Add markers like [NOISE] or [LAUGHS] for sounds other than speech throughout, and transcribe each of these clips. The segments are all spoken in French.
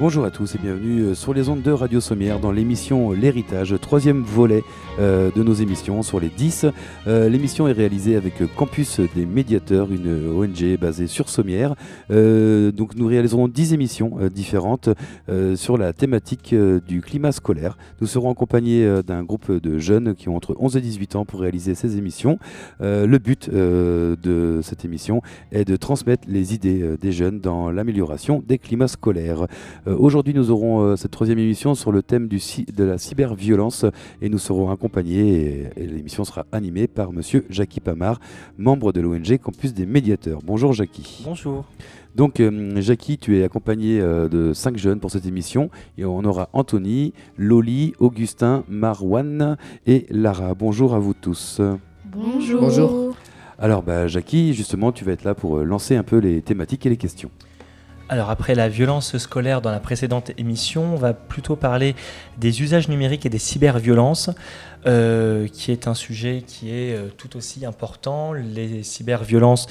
Bonjour à tous et bienvenue euh, sur les ondes de Radio Sommière dans l'émission L'Héritage, troisième volet euh, de nos émissions sur les 10. Euh, l'émission est réalisée avec Campus des Médiateurs, une ONG basée sur Sommière. donc nous réaliserons 10 émissions différentes sur la thématique du climat scolaire. Nous serons accompagnés d'un groupe de jeunes qui ont entre 11 et 18 ans pour réaliser ces émissions. le but de cette émission est de transmettre les idées des jeunes dans l'amélioration des climats scolaires. Euh, aujourd'hui, nous aurons euh, cette troisième émission sur le thème de la cyberviolence et nous serons accompagnés, et, l'émission sera animée par monsieur Jackie Pamar, membre de l'ONG Campus des Médiateurs. Bonjour Jackie. Bonjour. Donc, euh, Jackie, tu es accompagné de cinq jeunes pour cette émission. Et on aura Anthony, Loli, Augustin, Marwan et Lara. Bonjour à vous tous. Bonjour. Bonjour. Alors, bah, Jackie, justement, tu vas être là pour lancer un peu les thématiques et les questions. Alors après la violence scolaire dans la précédente émission, on va plutôt parler des usages numériques et des cyberviolences, euh, qui est un sujet qui est euh, tout aussi important. Les cyberviolences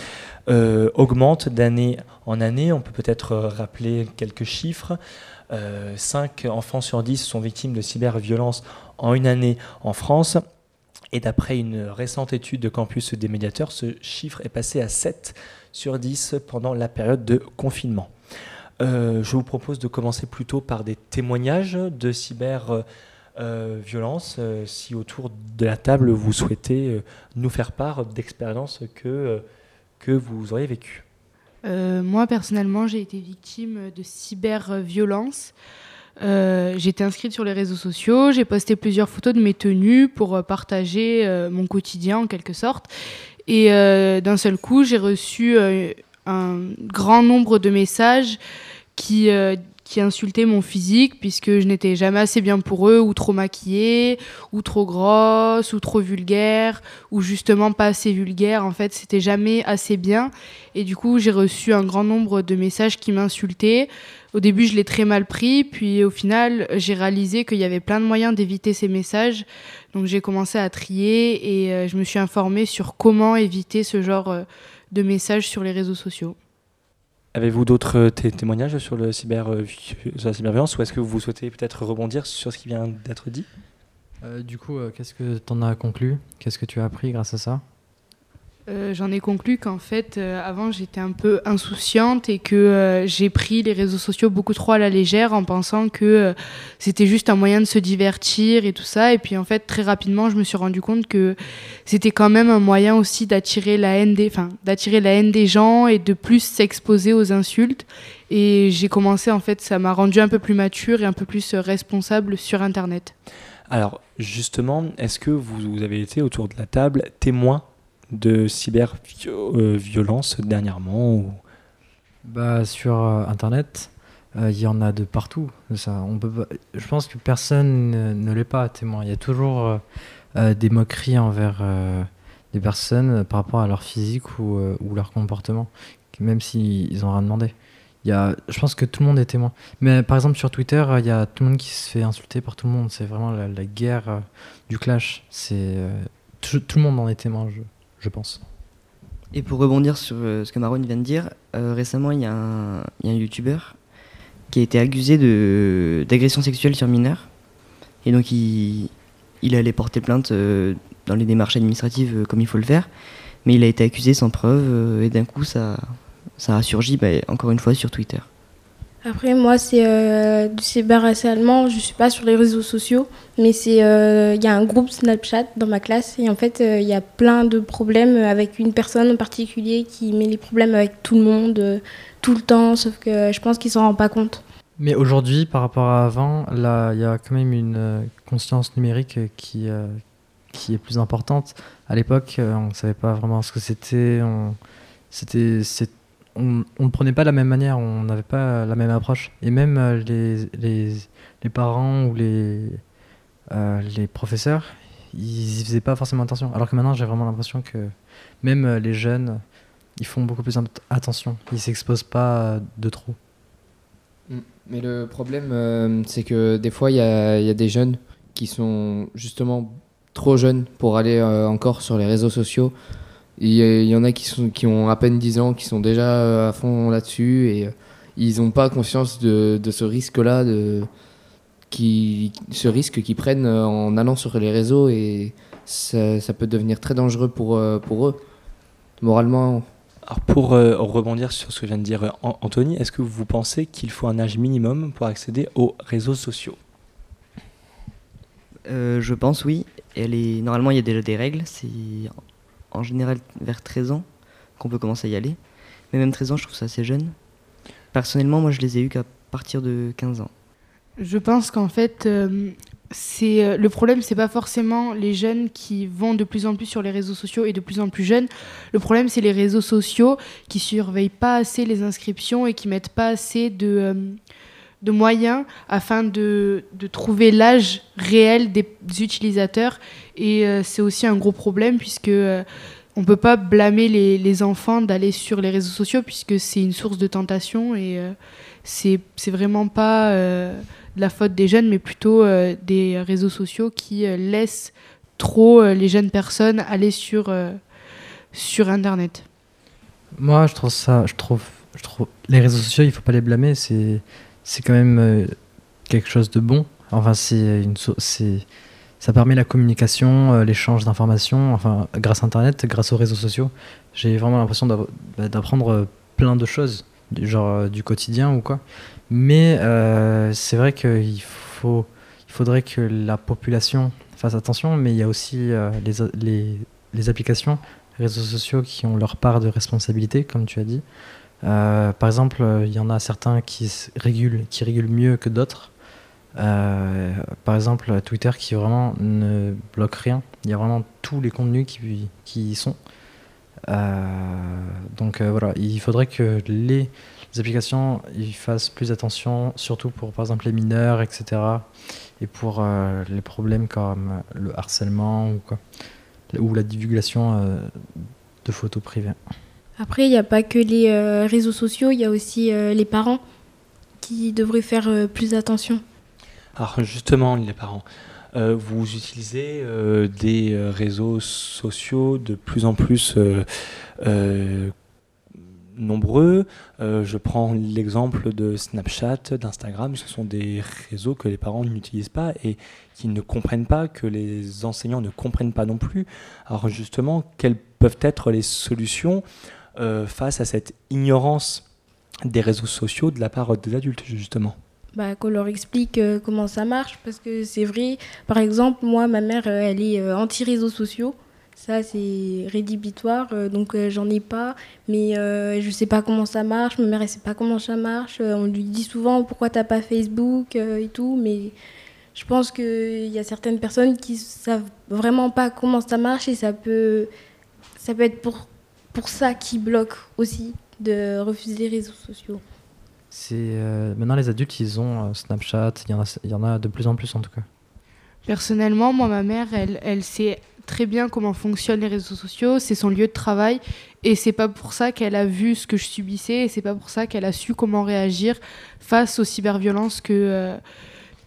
euh, augmentent d'année en année. On peut peut-être rappeler quelques chiffres. 5 enfants sur 10 sont victimes de cyberviolences en une année en France. Et d'après une récente étude de Campus des médiateurs, ce chiffre est passé à 7 sur 10 pendant la période de confinement. Euh, je vous propose de commencer plutôt par des témoignages de cyberviolence. Euh, euh, si autour de la table vous souhaitez nous faire part d'expériences que, que vous auriez vécues. moi personnellement, j'ai été victime de cyberviolence. été inscrite sur les réseaux sociaux, j'ai posté plusieurs photos de mes tenues pour partager mon quotidien en quelque sorte. Et d'un seul coup, j'ai reçu un grand nombre de messages qui, euh, qui insultaient mon physique puisque je n'étais jamais assez bien pour eux ou trop maquillée ou trop grosse ou trop vulgaire ou justement pas assez vulgaire. En fait c'était jamais assez bien. Et du coup j'ai reçu un grand nombre de messages qui m'insultaient. Au début je l'ai très mal pris puis au final j'ai réalisé qu'il y avait plein de moyens d'éviter ces messages. Donc j'ai commencé à trier et euh, je me suis informée sur comment éviter ce genre euh, de messages sur les réseaux sociaux. Avez-vous d'autres euh, témoignages sur, le cyber, euh, la cyberviolence ou est-ce que vous souhaitez peut-être rebondir sur ce qui vient d'être dit? Euh, Du coup, qu'est-ce que tu en as conclu? Qu'est-ce que tu as appris grâce à ça? Euh, j'en ai conclu qu'en fait, euh, avant, j'étais un peu insouciante et que euh, j'ai pris les réseaux sociaux beaucoup trop à la légère en pensant que c'était juste un moyen de se divertir et tout ça. Et puis, en fait, très rapidement, je me suis rendu compte que c'était quand même un moyen aussi d'attirer la haine des, la haine des gens et de plus s'exposer aux insultes. Et j'ai commencé, en fait, ça m'a rendu un peu plus mature et un peu plus responsable sur Internet. Alors, justement, est-ce que vous avez été autour de la table témoin de cyberviolence dernièrement ou... bah, Sur euh, Internet, euh, il y en a de partout. Ça, on peut je pense que personne ne, l'est pas témoin. Il y a toujours euh, des moqueries envers des personnes par rapport à leur physique ou, ou leur comportement, même s'ils n'ont rien demandé. Y a, je pense que tout le monde est témoin. Mais par exemple sur Twitter, il y a tout le monde qui se fait insulter par tout le monde. C'est vraiment la, guerre du clash. Tout, tout, le monde en est témoin. Je, Et pour rebondir sur euh, ce que Maron vient de dire, euh, récemment il y, a un, youtubeur qui a été accusé d'agression sexuelle sur mineurs. Et donc il, allait porter plainte euh, dans les démarches administratives comme il faut le faire. Mais il a été accusé sans preuve et d'un coup ça, ça a surgi bah, encore une fois sur Twitter. Après, moi, c'est euh, du cyberharcèlement. Je ne suis pas sur les réseaux sociaux, mais euh, il y a un groupe Snapchat dans ma classe et en fait, euh, il y a plein de problèmes avec une personne en particulier qui met les problèmes avec tout le monde tout le temps, sauf que je pense qu'il s'en rend pas compte. Mais aujourd'hui, par rapport à avant, il y a quand même une conscience numérique qui qui est plus importante. À l'époque, on ne savait pas vraiment ce que c'était. C'était on ne prenait pas de la même manière, on n'avait pas la même approche. Et même euh, les, les, parents ou les, euh, les professeurs, ils faisaient pas forcément attention. Alors que maintenant, j'ai vraiment l'impression que même euh, les jeunes, ils font beaucoup plus attention. Ils s'exposent pas de trop. Mm. Mais le problème, c'est que des fois, il y a, y a, des jeunes qui sont justement trop jeunes pour aller encore sur les réseaux sociaux il y, en a qui, sont, qui ont à peine 10 ans, qui sont déjà euh, à fond là-dessus et euh, ils n'ont pas conscience de, de ce risque-là, de qui, ce risque qu'ils prennent en allant sur les réseaux et ça, ça peut devenir très dangereux pour, euh, pour eux, moralement. Alors pour euh, rebondir sur ce que vient de dire euh, An- Anthony, est-ce que vous pensez qu'il faut un âge minimum pour accéder aux réseaux sociaux? Euh, je pense oui. Elle est... Normalement, il y a déjà des règles. C'est en général vers 13 ans qu'on peut commencer à y aller. Mais même 13 ans, je trouve ça assez jeune. Personnellement, moi, je les ai eus qu'à partir de 15 ans. Je pense qu'en fait, euh, euh, le problème, c'est pas forcément les jeunes qui vont de plus en plus sur les réseaux sociaux et de plus en plus jeunes. Le problème, c'est les réseaux sociaux qui surveillent pas assez les inscriptions et qui mettent pas assez de, euh, de moyens afin de, de trouver l'âge réel des utilisateurs. Et euh, c'est aussi un gros problème puisque euh, on peut pas blâmer les, les enfants d'aller sur les réseaux sociaux puisque c'est une source de tentation et euh, c'est vraiment pas euh, de la faute des jeunes, mais plutôt des réseaux sociaux qui laissent trop les jeunes personnes aller sur, sur Internet. Moi, je trouve ça, je trouve, je trouve, les réseaux sociaux, il faut pas les blâmer. C'est, c'est quand même euh, quelque chose de bon. Enfin, c'est une, c'est, ça permet la communication, euh, l'échange d'informations. Enfin, grâce à Internet, grâce aux réseaux sociaux, j'ai vraiment l'impression d'av- bah, d'apprendre euh, plein de choses, du genre du quotidien ou quoi. Mais c'est vrai qu'il faut, il faudrait que la population fasse attention. Mais il y a aussi les, les, les applications réseaux sociaux qui ont leur part de responsabilité, comme tu as dit. Euh, par exemple, il y en a certains qui régulent, qui régulent mieux que d'autres. Euh, par exemple, Twitter qui vraiment ne bloque rien. Il y a vraiment tous les contenus qui, y sont. Euh, donc voilà, il faudrait que les, applications ils fassent plus attention, surtout pour par exemple les mineurs, etc. Et pour les problèmes comme le harcèlement ou quoi ou la divulgation de photos privées. Après, il n'y a pas que les euh, réseaux sociaux, il y a aussi euh, les parents qui devraient faire euh, plus attention. Alors justement, les parents, vous utilisez des réseaux sociaux de plus en plus nombreux. Je prends l'exemple de Snapchat, d'Instagram. Ce sont des réseaux que les parents n'utilisent pas et qui ne comprennent pas, que les enseignants ne comprennent pas non plus. Alors justement, quelles peuvent être les solutions euh, face à cette ignorance des réseaux sociaux de la part des adultes, justement Bah, qu'on leur explique euh, comment ça marche, parce que c'est vrai, par exemple, moi, ma mère, euh, elle est anti-réseaux sociaux. Ça, c'est rédhibitoire, donc j'en ai pas. Mais je sais pas comment ça marche, ma mère, elle sait pas comment ça marche. On lui dit souvent pourquoi t'as pas Facebook et tout, mais je pense qu'il y a certaines personnes qui savent vraiment pas comment ça marche et ça peut, ça peut être pour, pour ça qui bloque aussi de refuser les réseaux sociaux. C'est euh, maintenant les adultes ils ont euh, Snapchat, il y en a il y en a de plus en plus en tout cas. Personnellement, moi, ma mère, elle, elle sait très bien comment fonctionnent les réseaux sociaux, c'est son lieu de travail, et c'est pas pour ça qu'elle a vu ce que je subissais, et c'est pas pour ça qu'elle a su comment réagir face aux cyberviolences que, euh,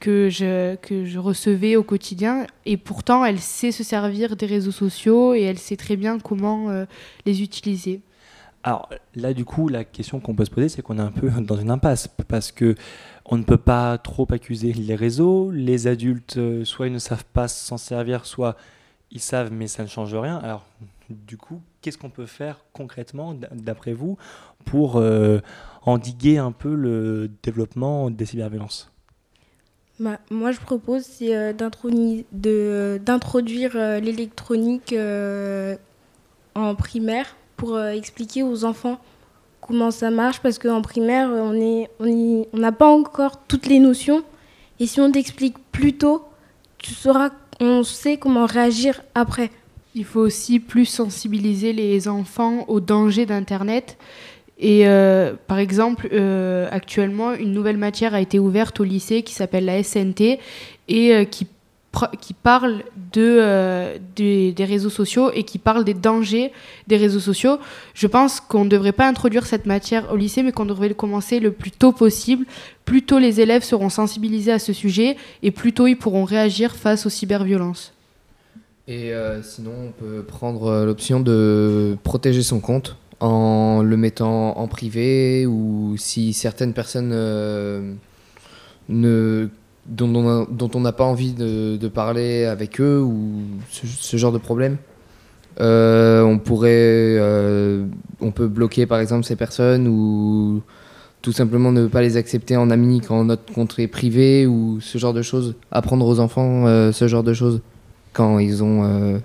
que, je, que je recevais au quotidien. Et pourtant, elle sait se servir des réseaux sociaux, et elle sait très bien comment euh, les utiliser. Alors là, du coup, la question qu'on peut se poser, c'est qu'on est un peu [LAUGHS] dans une impasse parce que on ne peut pas trop accuser les réseaux. Les adultes, euh, soit ils ne savent pas s'en servir, soit ils savent, mais ça ne change rien. Alors, du coup, qu'est-ce qu'on peut faire concrètement, d'après vous, pour euh, endiguer un peu le développement des cyberviolences? Bah, moi, je propose c'est euh, d'introduire euh, l'électronique euh, en primaire pour euh, expliquer aux enfants comment ça marche parce qu'en primaire, on est- on n'a pas encore toutes les notions. Et si on t'explique plus tôt, tu sauras, on sait comment réagir après. Il faut aussi plus sensibiliser les enfants aux dangers d'Internet. Et euh, par exemple, euh, actuellement, une nouvelle matière a été ouverte au lycée qui s'appelle la SNT et euh, qui, qui parle de, des, des réseaux sociaux et qui parle des dangers des réseaux sociaux. Je pense qu'on ne devrait pas introduire cette matière au lycée, mais qu'on devrait le commencer le plus tôt possible. Plus tôt les élèves seront sensibilisés à ce sujet et plus tôt ils pourront réagir face aux cyberviolences. Et sinon, on peut prendre l'option de protéger son compte en le mettant en privé ou si certaines personnes ne, dont, on n'a pas envie de, parler avec eux ou ce, genre de problème. on pourrait, on peut bloquer par exemple ces personnes ou tout simplement ne pas les accepter en ami quand notre compte est privé ou ce genre de choses. Apprendre aux enfants euh, ce genre de choses quand ils ont euh,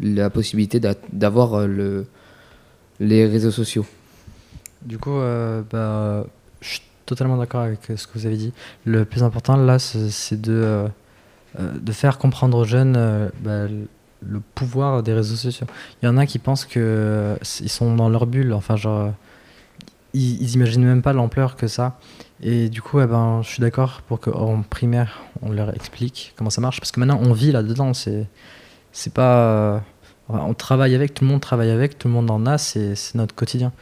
la possibilité d'avoir euh, le, les réseaux sociaux. Du coup, bah, je suis totalement d'accord avec ce que vous avez dit. Le plus important là, c'est de, de faire comprendre aux jeunes bah, le pouvoir des réseaux sociaux. Il y en a qui pensent qu'ils sont dans leur bulle, enfin genre ils, ils imaginent même pas l'ampleur que ça. Et du coup, eh ben, je suis d'accord pour qu'en primaire, on leur explique comment ça marche. Parce que maintenant, on vit là-dedans. C'est, c'est pas. On travaille avec, tout le monde travaille avec, tout le monde en a, c'est, notre quotidien.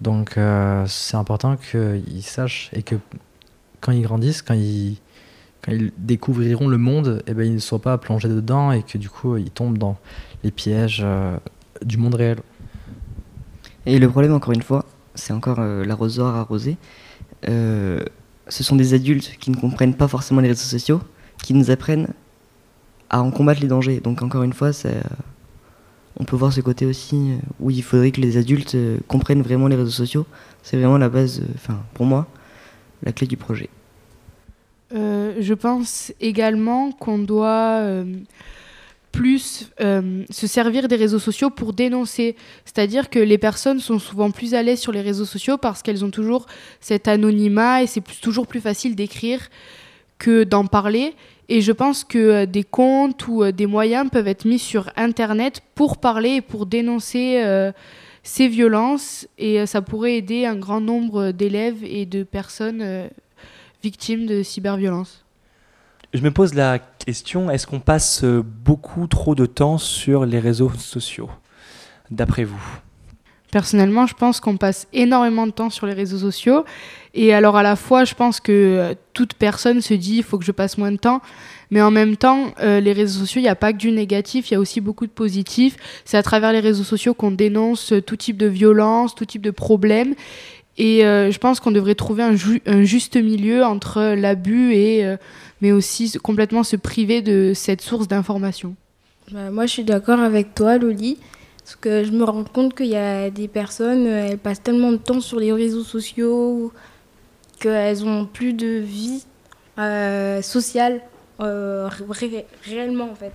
Donc, euh, c'est important qu'ils sachent et que quand ils grandissent, quand ils, découvriront le monde, eh ben, ils ne soient pas plongés dedans et que du coup, ils tombent dans les pièges euh, du monde réel. Et le problème, encore une fois, c'est encore euh, l'arrosoir arrosé. Ce sont des adultes qui ne comprennent pas forcément les réseaux sociaux, qui nous apprennent à en combattre les dangers. Donc encore une fois, on peut voir ce côté aussi euh, où il faudrait que les adultes comprennent vraiment les réseaux sociaux. C'est vraiment la base, enfin pour moi, la clé du projet. je pense également qu'on doit plus euh, se servir des réseaux sociaux pour dénoncer. C'est-à-dire que les personnes sont souvent plus à l'aise sur les réseaux sociaux parce qu'elles ont toujours cet anonymat et c'est toujours plus facile d'écrire que d'en parler. Et je pense que euh, des comptes ou euh, des moyens peuvent être mis sur Internet pour parler et pour dénoncer ces violences. Et ça pourrait aider un grand nombre d'élèves et de personnes victimes de cyberviolence. Je me pose la question, est-ce qu'on passe euh, beaucoup trop de temps sur les réseaux sociaux, d'après vous? Personnellement, je pense qu'on passe énormément de temps sur les réseaux sociaux. Et alors à la fois, je pense que euh, toute personne se dit, il faut que je passe moins de temps. Mais en même temps, euh, les réseaux sociaux, il n'y a pas que du négatif, il y a aussi beaucoup de positif. C'est à travers les réseaux sociaux qu'on dénonce tout type de violence, tout type de problèmes. Et je pense qu'on devrait trouver un, un, juste milieu entre l'abus et mais aussi complètement se priver de cette source d'information. Bah, moi, je suis d'accord avec toi, Loli. Parce que je me rends compte qu'il y a des personnes, euh, elles passent tellement de temps sur les réseaux sociaux qu'elles ont plus de vie euh, sociale euh, réellement en fait.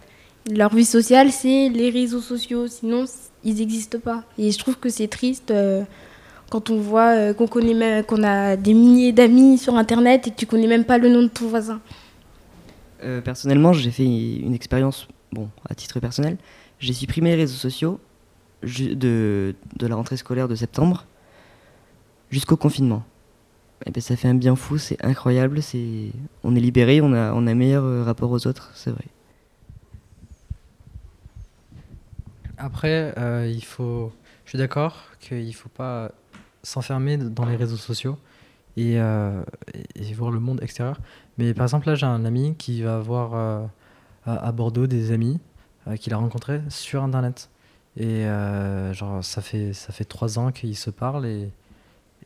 Leur vie sociale, c'est les réseaux sociaux, sinon ils n'existent pas. Et je trouve que c'est triste quand on voit qu'on connaît qu'on a des milliers d'amis sur internet et que tu connais même pas le nom de ton voisin. Personnellement, j'ai fait une expérience, bon, à titre personnel. J'ai supprimé les réseaux sociaux de, de la rentrée scolaire de septembre jusqu'au confinement. Et eh ben, ça fait un bien fou, c'est incroyable, on est libéré, on a, on a un meilleur euh, rapport aux autres, c'est vrai. Après, euh, il faut, je suis d'accord qu'il faut pas s'enfermer dans les réseaux sociaux et, et, voir le monde extérieur. Mais par exemple, là, j'ai un ami qui va avoir euh, à, Bordeaux des amis euh, qu'il a rencontrés sur Internet. Et euh, genre, ça fait, ça fait trois ans qu'ils se parlent. Et,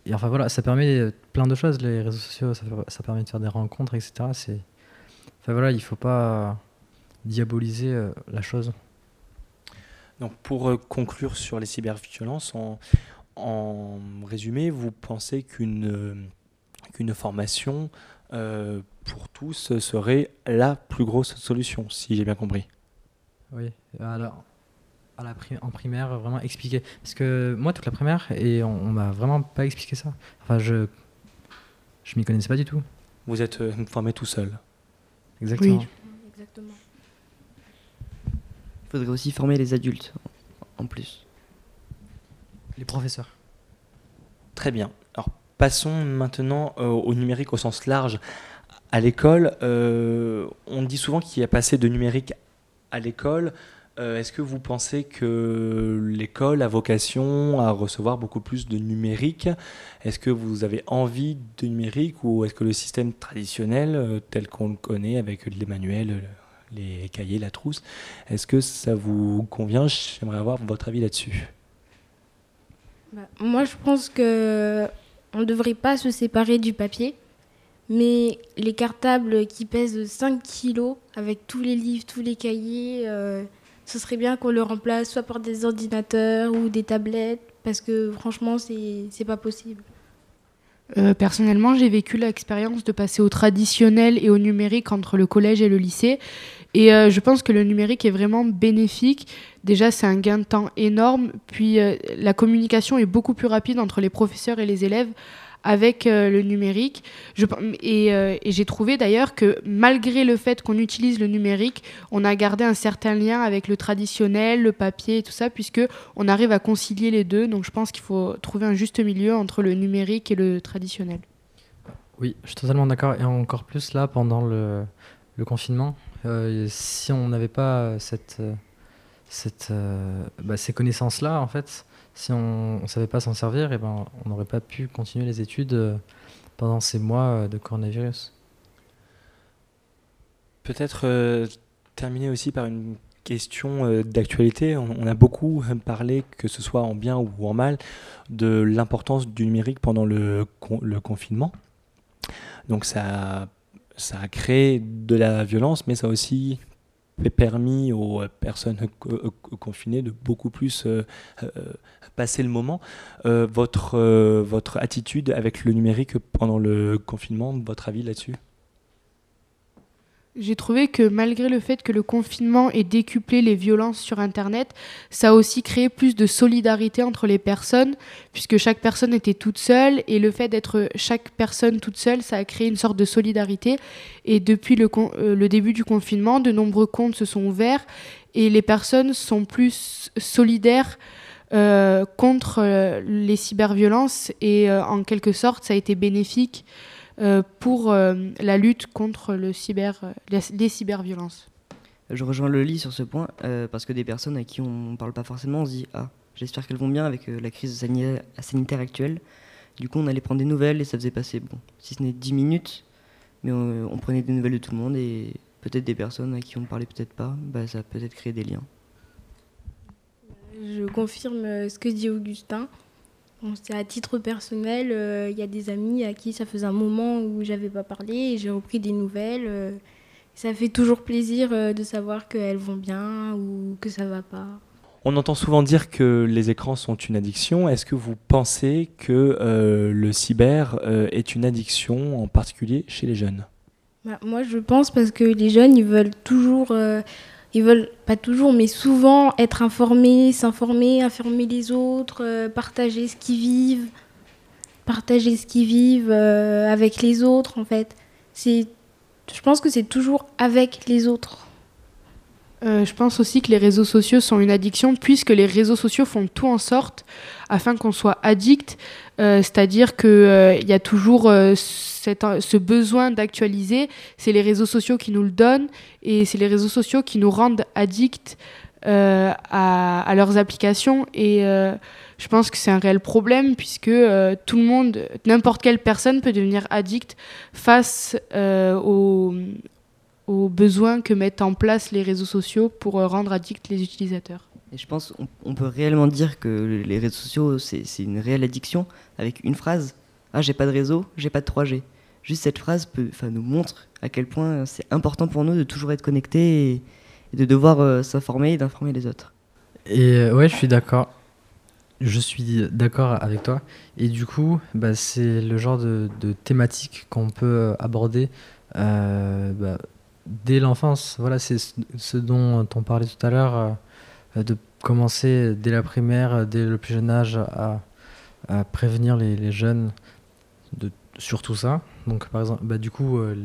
et, enfin voilà, ça permet plein de choses, les réseaux sociaux. Ça, ça permet de faire des rencontres, etc. C'est, enfin voilà, il ne faut pas diaboliser la chose. Donc pour conclure sur les cyberviolences, en, en résumé, vous pensez qu'une qu'une formation euh, pour tous serait la plus grosse solution, si j'ai bien compris? Oui, alors à la en primaire, vraiment expliquer. Parce que moi, toute la primaire, et on, m'a vraiment pas expliqué ça. Enfin, je je m'y connaissais pas du tout. Vous êtes euh, formé tout seul. Exactement. Oui. Exactement. Il faudrait aussi former les adultes, en plus. Les professeurs. Très bien. Alors, Passons maintenant euh, au numérique au sens large. À l'école, euh, on dit souvent qu'il y a passé de numérique à l'école. Euh, est-ce que vous pensez que l'école a vocation à recevoir beaucoup plus de numérique? Est-ce que vous avez envie de numérique ou est-ce que le système traditionnel, tel qu'on le connaît avec les manuels, les cahiers, la trousse, est-ce que ça vous convient? J'aimerais avoir votre avis là-dessus. Bah, moi, je pense que on ne devrait pas se séparer du papier, mais les cartables qui pèsent 5 kilos, avec tous les livres, tous les cahiers, euh, ce serait bien qu'on le remplace soit par des ordinateurs ou des tablettes, parce que franchement, c'est pas possible. Euh, personnellement, j'ai vécu l'expérience de passer au traditionnel et au numérique entre le collège et le lycée. Et euh, je pense que le numérique est vraiment bénéfique. Déjà, c'est un gain de temps énorme. Puis, euh, la communication est beaucoup plus rapide entre les professeurs et les élèves avec euh, le numérique. Euh, et j'ai trouvé d'ailleurs que malgré le fait qu'on utilise le numérique, on a gardé un certain lien avec le traditionnel, le papier et tout ça, puisque on arrive à concilier les deux. Donc je pense qu'il faut trouver un juste milieu entre le numérique et le traditionnel. Oui, je suis totalement d'accord. Et encore plus là, pendant le, confinement, euh, si on n'avait pas cette, cette, euh, bah, ces connaissances-là, en fait, si on ne savait pas s'en servir, et ben, on n'aurait pas pu continuer les études euh, pendant ces mois euh, de coronavirus. Peut-être terminer aussi par une question d'actualité. On, a beaucoup parlé, que ce soit en bien ou en mal, de l'importance du numérique pendant le, con- le confinement. Donc ça, ça a créé de la violence, mais ça aussi permis aux euh, personnes co- euh, confinées de beaucoup plus euh, euh, passer le moment. Euh, votre, euh, votre attitude avec le numérique pendant le confinement, votre avis là-dessus? J'ai trouvé que malgré le fait que le confinement ait décuplé les violences sur Internet, ça a aussi créé plus de solidarité entre les personnes, puisque chaque personne était toute seule, et le fait d'être chaque personne toute seule, ça a créé une sorte de solidarité. Et depuis le, euh, début du confinement, de nombreux comptes se sont ouverts, et les personnes sont plus solidaires euh, contre euh, les cyberviolences, et en quelque sorte, ça a été bénéfique pour euh, la lutte contre le cyber, euh, les, les cyberviolences. Je rejoins le lit sur ce point euh, parce que des personnes à qui on ne parle pas forcément, on se dit Ah, j'espère qu'elles vont bien avec euh, la crise sanitaire, actuelle. Du coup, on allait prendre des nouvelles et ça faisait passer, bon, si ce n'est 10 minutes, mais on, on prenait des nouvelles de tout le monde et peut-être des personnes à qui on ne parlait peut-être pas, bah, ça a peut-être créé des liens. Je confirme euh, ce que dit Augustin. Bon, c'est à titre personnel, euh, il y a des amis à qui ça faisait un moment où j'avais pas parlé et j'ai repris des nouvelles. euh, ça fait toujours plaisir euh, de savoir qu'elles vont bien ou que ça va pas. On entend souvent dire que les écrans sont une addiction. Est-ce que vous pensez que le cyber est une addiction, en particulier chez les jeunes? Bah, moi, je pense parce que les jeunes, ils veulent toujours, ils veulent pas toujours, mais souvent être informés, s'informer, informer les autres, euh, partager ce qu'ils vivent, partager ce qu'ils vivent euh, avec les autres. En fait, je pense que c'est toujours avec les autres. Euh, je pense aussi que les réseaux sociaux sont une addiction puisque les réseaux sociaux font tout en sorte afin qu'on soit addict. Euh, C'est-à-dire qu'il y a toujours euh, ce besoin d'actualiser. C'est les réseaux sociaux qui nous le donnent et c'est les réseaux sociaux qui nous rendent addicts euh, à, leurs applications. Et euh, je pense que c'est un réel problème puisque euh, tout le monde, n'importe quelle personne peut devenir addict face euh, aux aux besoins que mettent en place les réseaux sociaux pour euh, rendre addicts les utilisateurs. Et je pense qu'on on peut réellement dire que les réseaux sociaux, c'est une réelle addiction avec une phrase Ah, j'ai pas de réseau, j'ai pas de 3G. Juste cette phrase peut, nous montre à quel point c'est important pour nous de toujours être connectés et, de devoir euh, s'informer et d'informer les autres. Et euh, ouais, je suis d'accord. Je suis d'accord avec toi. Et du coup, bah, c'est le genre de, thématique qu'on peut euh, aborder euh, bah, dès l'enfance. Voilà, c'est ce, dont on parlait tout à l'heure, de commencer dès la primaire, euh, dès le plus jeune âge, à, prévenir les, jeunes de, sur tout ça. Donc, par exemple, bah, du coup, euh,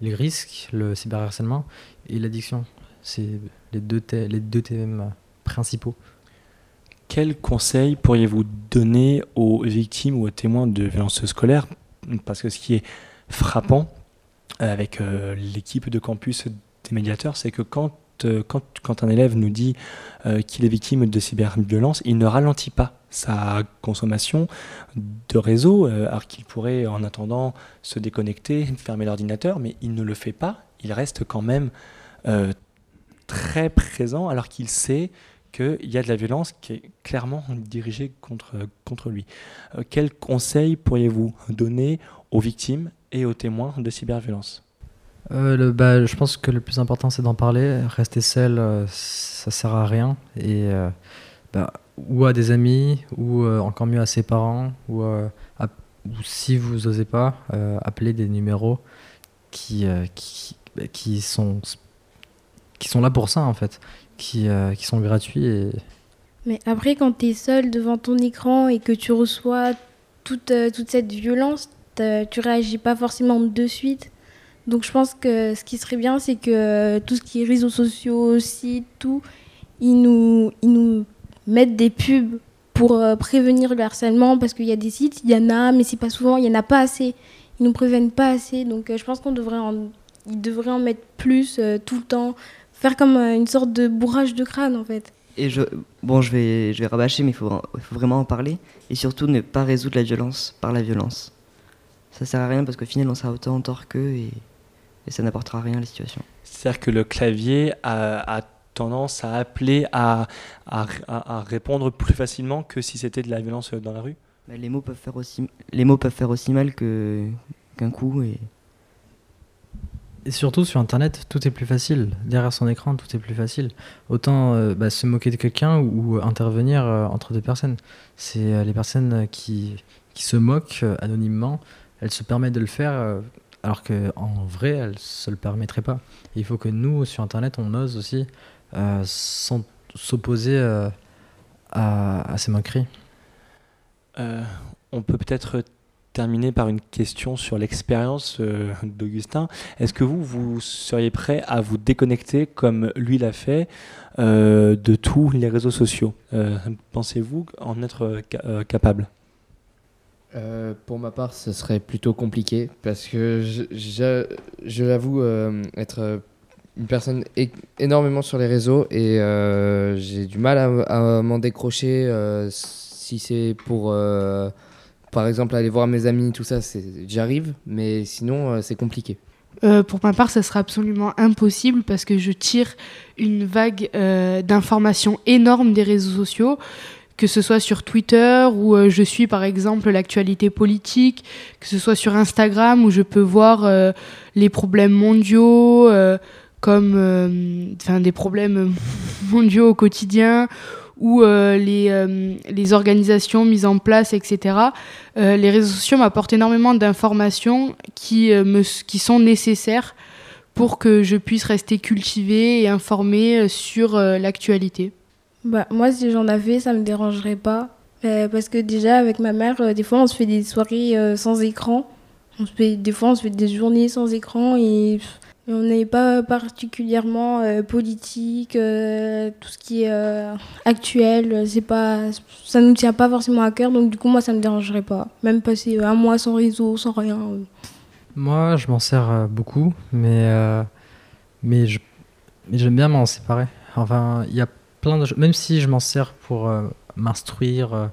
les, risques, le cyberharcèlement et l'addiction. C'est les deux, thèmes principaux. Quels conseils pourriez-vous donner aux victimes ou aux témoins de violences scolaires? Parce que ce qui est frappant euh, avec euh, l'équipe de campus des médiateurs, c'est que quand, euh, quand, quand un élève nous dit euh, qu'il est victime de cyberviolence, il ne ralentit pas sa consommation de réseau, euh, alors qu'il pourrait en attendant se déconnecter, fermer l'ordinateur, mais il ne le fait pas. Il reste quand même euh, très présent alors qu'il sait qu'il y a de la violence qui est clairement dirigée contre, contre lui. Euh, quels conseils pourriez-vous donner aux victimes et aux témoins de cyberviolence? Euh, bah, Je pense que le plus important, c'est d'en parler. Rester seul, euh, ça sert à rien. Et bah, ou à des amis, ou encore mieux à ses parents, ou, si vous n'osez pas, appeler des numéros qui, qui, bah, qui, sont, qui sont là pour ça, en fait, qui, qui sont gratuits. Mais après, quand tu es seul devant ton écran et que tu reçois toute, toute cette violence, tu réagis pas forcément de suite. Donc je pense que ce qui serait bien, c'est que tout ce qui est réseaux sociaux, sites, tout, ils nous, ils nous mettent des pubs pour euh, prévenir le harcèlement parce qu'il y a des sites, il y en a, mais c'est pas souvent, il y en a pas assez. Ils nous préviennent pas assez. Donc euh, je pense qu'on devrait en, ils devraient en mettre plus euh, tout le temps, faire comme une sorte de bourrage de crâne en fait. Et je, bon, je vais, je vais rabâcher, mais il faut, faut vraiment en parler. Et surtout ne pas résoudre la violence par la violence ça sert à rien parce qu'au final on sera autant en tort qu'eux et, ça n'apportera rien à la situation. C'est-à-dire que le clavier a, tendance à appeler à, à, répondre plus facilement que si c'était de la violence dans la rue? Les, mots peuvent faire aussi, les mots peuvent faire aussi mal qu'un coup. Et... et surtout sur Internet, tout est plus facile. Derrière son écran, tout est plus facile. Autant euh, bah, se moquer de quelqu'un ou, intervenir euh, entre deux personnes. C'est euh, les personnes qui, qui se moquent anonymement elle se permet de le faire euh, alors qu'en vrai, elle se le permettrait pas. il faut que nous, sur Internet, on ose aussi euh, s'opposer euh, à, ces moqueries. on peut peut-être terminer par une question sur l'expérience d'Augustin. Est-ce que vous, vous seriez prêt à vous déconnecter comme lui l'a fait de tous les réseaux sociaux? Pensez-vous en être capable? Euh, pour ma part, ce serait plutôt compliqué parce que je, je, l'avoue euh, être euh, une personne énormément sur les réseaux et j'ai du mal à, m'en décrocher si c'est pour, par exemple, aller voir mes amis, tout ça, j'arrive, mais sinon, c'est compliqué. pour ma part, ça sera absolument impossible parce que je tire une vague d'informations énormes des réseaux sociaux que ce soit sur Twitter où euh, je suis par exemple l'actualité politique, que ce soit sur Instagram où je peux voir euh, les problèmes mondiaux euh, comme des problèmes [LAUGHS] mondiaux au quotidien ou les, les organisations mises en place, etc. les réseaux sociaux m'apportent énormément d'informations qui, qui sont nécessaires pour que je puisse rester cultivée et informée sur l'actualité. Bah, moi, si j'en avais, ça me dérangerait pas. Euh, parce que déjà, avec ma mère, euh, des fois, on se fait des soirées euh, sans écran. On se fait, des fois, on se fait des journées sans écran et, on n'est pas particulièrement politique. tout ce qui est actuel, c'est pas, ça nous tient pas forcément à cœur. Donc, du coup, moi, ça me dérangerait pas. Même passer un mois sans réseau, sans rien. Moi, je m'en sers beaucoup, mais, mais j'aime bien m'en séparer. Enfin, il y a même si je m'en sers pour euh, m'instruire, euh,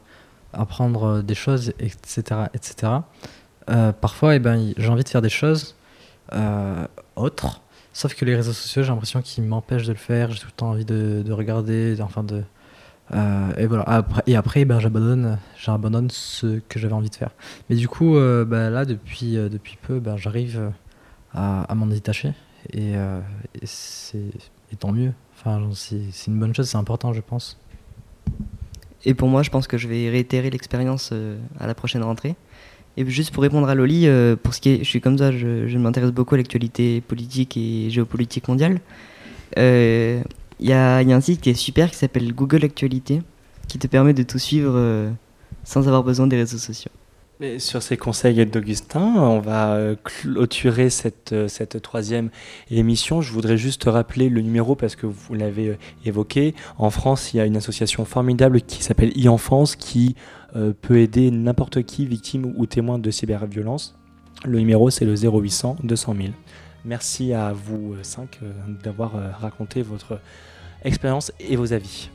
apprendre euh, des choses, etc., etc. parfois, eh ben, j'ai envie de faire des choses autres. Sauf que les réseaux sociaux, j'ai l'impression qu'ils m'empêchent de le faire. J'ai tout le temps envie de, regarder, enfin de. et voilà. Après, et après, ben, j'abandonne, j'abandonne ce que j'avais envie de faire. Mais du coup, ben, là, depuis, depuis peu, ben, j'arrive à, m'en détacher. Et, et c'est tant mieux. Enfin, c'est une bonne chose, c'est important, je pense. Et pour moi, je pense que je vais réitérer l'expérience euh, à la prochaine rentrée. Et juste pour répondre à Loli, euh, pour ce qui est, je suis comme ça, je, m'intéresse beaucoup à l'actualité politique et géopolitique mondiale. Euh, il y, a, y, a un site qui est super qui s'appelle Google Actualité, qui te permet de tout suivre sans avoir besoin des réseaux sociaux sur ces conseils d'Augustin, on va euh, clôturer cette, euh, cette troisième émission. Je voudrais juste rappeler le numéro parce que vous l'avez euh, évoqué. En France, il y a une association formidable qui s'appelle e-enfance qui peut aider n'importe qui, victime ou témoin de cyberviolence. Le numéro, c'est le 0800 200 000. Merci à vous cinq d'avoir raconté votre expérience et vos avis.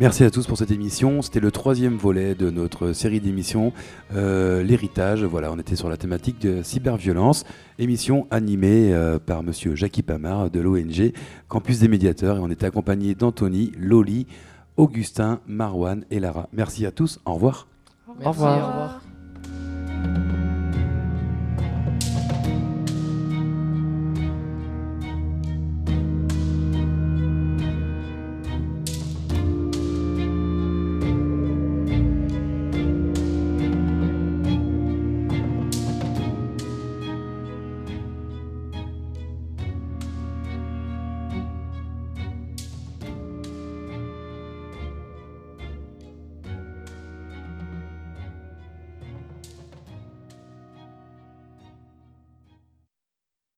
Merci à tous pour cette émission. C'était le troisième volet de notre série d'émissions, euh, l'héritage. Voilà, on était sur la thématique de cyberviolence. Émission animée euh, par Monsieur Jackie Pamar de l'ONG Campus des Médiateurs. Et on était accompagné d'Anthony, Loli, Augustin, Marwan et Lara. Merci à tous. Au revoir. Au revoir.